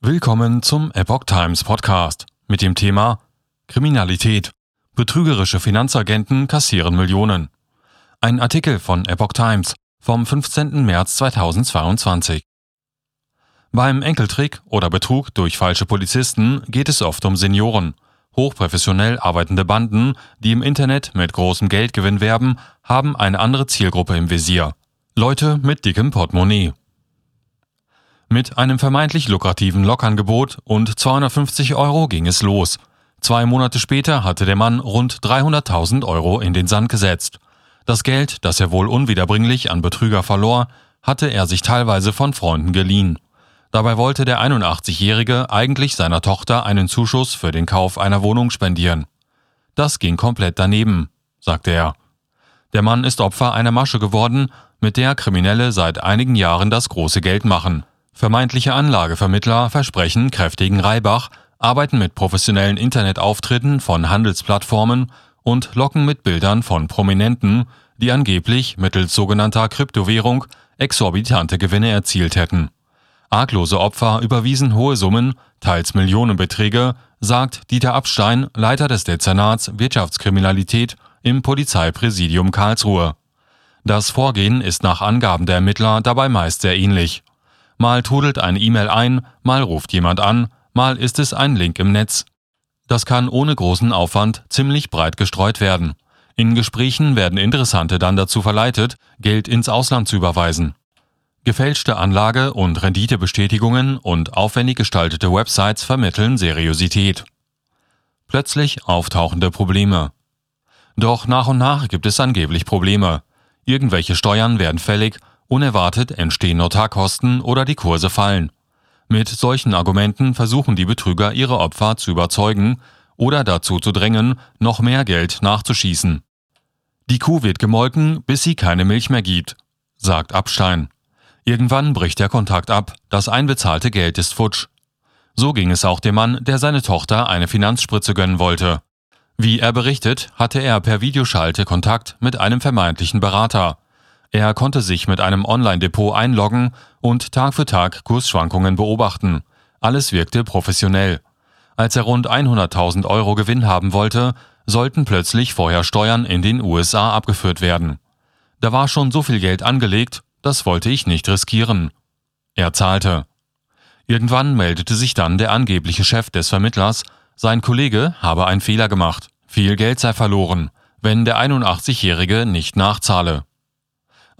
Willkommen zum Epoch Times Podcast mit dem Thema Kriminalität. Betrügerische Finanzagenten kassieren Millionen. Ein Artikel von Epoch Times vom 15. März 2022. Beim Enkeltrick oder Betrug durch falsche Polizisten geht es oft um Senioren. Hochprofessionell arbeitende Banden, die im Internet mit großem Geldgewinn werben, haben eine andere Zielgruppe im Visier. Leute mit dickem Portemonnaie. Mit einem vermeintlich lukrativen Lokangebot und 250 Euro ging es los. Zwei Monate später hatte der Mann rund 300.000 Euro in den Sand gesetzt. Das Geld, das er wohl unwiederbringlich an Betrüger verlor, hatte er sich teilweise von Freunden geliehen. Dabei wollte der 81-Jährige eigentlich seiner Tochter einen Zuschuss für den Kauf einer Wohnung spendieren. Das ging komplett daneben, sagte er. Der Mann ist Opfer einer Masche geworden, mit der Kriminelle seit einigen Jahren das große Geld machen. Vermeintliche Anlagevermittler versprechen kräftigen Reibach, arbeiten mit professionellen Internetauftritten von Handelsplattformen und locken mit Bildern von Prominenten, die angeblich mittels sogenannter Kryptowährung exorbitante Gewinne erzielt hätten. Arglose Opfer überwiesen hohe Summen, teils Millionenbeträge, sagt Dieter Abstein, Leiter des Dezernats Wirtschaftskriminalität im Polizeipräsidium Karlsruhe. Das Vorgehen ist nach Angaben der Ermittler dabei meist sehr ähnlich. Mal trudelt eine E-Mail ein, mal ruft jemand an, mal ist es ein Link im Netz. Das kann ohne großen Aufwand ziemlich breit gestreut werden. In Gesprächen werden Interessante dann dazu verleitet, Geld ins Ausland zu überweisen. Gefälschte Anlage- und Renditebestätigungen und aufwendig gestaltete Websites vermitteln Seriosität. Plötzlich auftauchende Probleme. Doch nach und nach gibt es angeblich Probleme. Irgendwelche Steuern werden fällig Unerwartet entstehen Notarkosten oder die Kurse fallen. Mit solchen Argumenten versuchen die Betrüger ihre Opfer zu überzeugen oder dazu zu drängen, noch mehr Geld nachzuschießen. Die Kuh wird gemolken, bis sie keine Milch mehr gibt, sagt Abstein. Irgendwann bricht der Kontakt ab, das einbezahlte Geld ist futsch. So ging es auch dem Mann, der seine Tochter eine Finanzspritze gönnen wollte. Wie er berichtet, hatte er per Videoschalte Kontakt mit einem vermeintlichen Berater. Er konnte sich mit einem Online-Depot einloggen und Tag für Tag Kursschwankungen beobachten. Alles wirkte professionell. Als er rund 100.000 Euro Gewinn haben wollte, sollten plötzlich vorher Steuern in den USA abgeführt werden. Da war schon so viel Geld angelegt, das wollte ich nicht riskieren. Er zahlte. Irgendwann meldete sich dann der angebliche Chef des Vermittlers, sein Kollege habe einen Fehler gemacht, viel Geld sei verloren, wenn der 81-Jährige nicht nachzahle.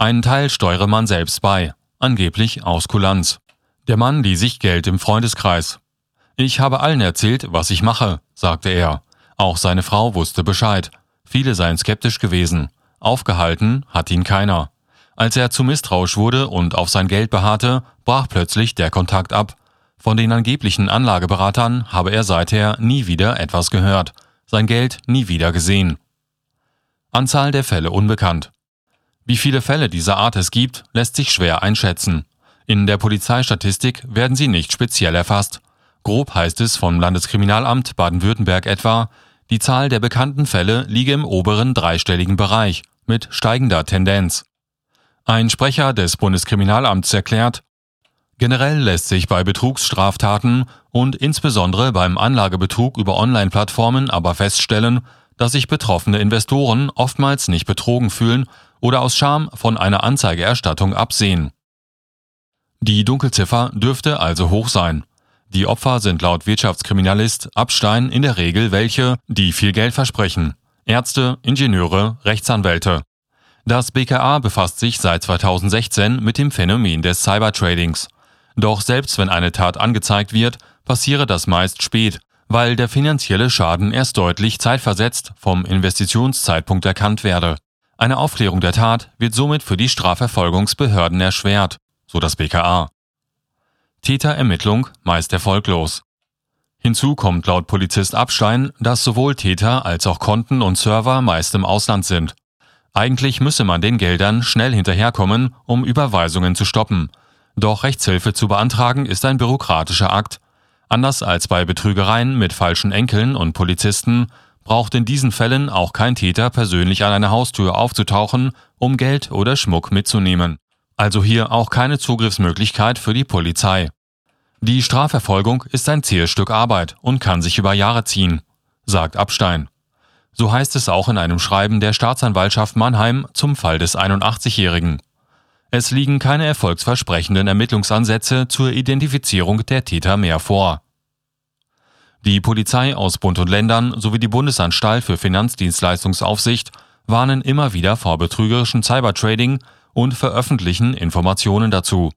Einen Teil steuere man selbst bei, angeblich aus Kulanz. Der Mann lieh sich Geld im Freundeskreis. Ich habe allen erzählt, was ich mache, sagte er. Auch seine Frau wusste Bescheid. Viele seien skeptisch gewesen. Aufgehalten hat ihn keiner. Als er zu misstrauisch wurde und auf sein Geld beharrte, brach plötzlich der Kontakt ab. Von den angeblichen Anlageberatern habe er seither nie wieder etwas gehört, sein Geld nie wieder gesehen. Anzahl der Fälle unbekannt. Wie viele Fälle dieser Art es gibt, lässt sich schwer einschätzen. In der Polizeistatistik werden sie nicht speziell erfasst. Grob heißt es vom Landeskriminalamt Baden-Württemberg etwa, die Zahl der bekannten Fälle liege im oberen dreistelligen Bereich mit steigender Tendenz. Ein Sprecher des Bundeskriminalamts erklärt, Generell lässt sich bei Betrugsstraftaten und insbesondere beim Anlagebetrug über Online-Plattformen aber feststellen, dass sich betroffene Investoren oftmals nicht betrogen fühlen oder aus Scham von einer Anzeigeerstattung absehen. Die Dunkelziffer dürfte also hoch sein. Die Opfer sind laut Wirtschaftskriminalist Abstein in der Regel welche, die viel Geld versprechen. Ärzte, Ingenieure, Rechtsanwälte. Das BKA befasst sich seit 2016 mit dem Phänomen des Cybertradings. Doch selbst wenn eine Tat angezeigt wird, passiere das meist spät, weil der finanzielle Schaden erst deutlich zeitversetzt vom Investitionszeitpunkt erkannt werde. Eine Aufklärung der Tat wird somit für die Strafverfolgungsbehörden erschwert, so das BKA. Täterermittlung meist erfolglos. Hinzu kommt laut Polizist Abstein, dass sowohl Täter als auch Konten und Server meist im Ausland sind. Eigentlich müsse man den Geldern schnell hinterherkommen, um Überweisungen zu stoppen. Doch Rechtshilfe zu beantragen ist ein bürokratischer Akt. Anders als bei Betrügereien mit falschen Enkeln und Polizisten braucht in diesen Fällen auch kein Täter persönlich an einer Haustür aufzutauchen, um Geld oder Schmuck mitzunehmen. Also hier auch keine Zugriffsmöglichkeit für die Polizei. Die Strafverfolgung ist ein zähes Stück Arbeit und kann sich über Jahre ziehen, sagt Abstein. So heißt es auch in einem Schreiben der Staatsanwaltschaft Mannheim zum Fall des 81-Jährigen. Es liegen keine erfolgsversprechenden Ermittlungsansätze zur Identifizierung der Täter mehr vor. Die Polizei aus Bund und Ländern sowie die Bundesanstalt für Finanzdienstleistungsaufsicht warnen immer wieder vor betrügerischem Cybertrading und veröffentlichen Informationen dazu.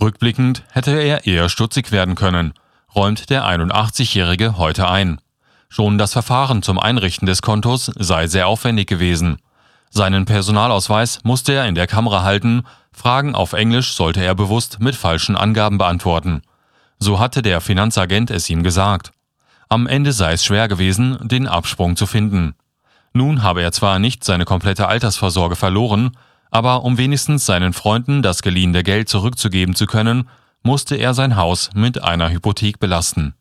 Rückblickend hätte er eher stutzig werden können, räumt der 81-Jährige heute ein. Schon das Verfahren zum Einrichten des Kontos sei sehr aufwendig gewesen. Seinen Personalausweis musste er in der Kamera halten, Fragen auf Englisch sollte er bewusst mit falschen Angaben beantworten. So hatte der Finanzagent es ihm gesagt. Am Ende sei es schwer gewesen, den Absprung zu finden. Nun habe er zwar nicht seine komplette Altersvorsorge verloren, aber um wenigstens seinen Freunden das geliehene Geld zurückzugeben zu können, musste er sein Haus mit einer Hypothek belasten.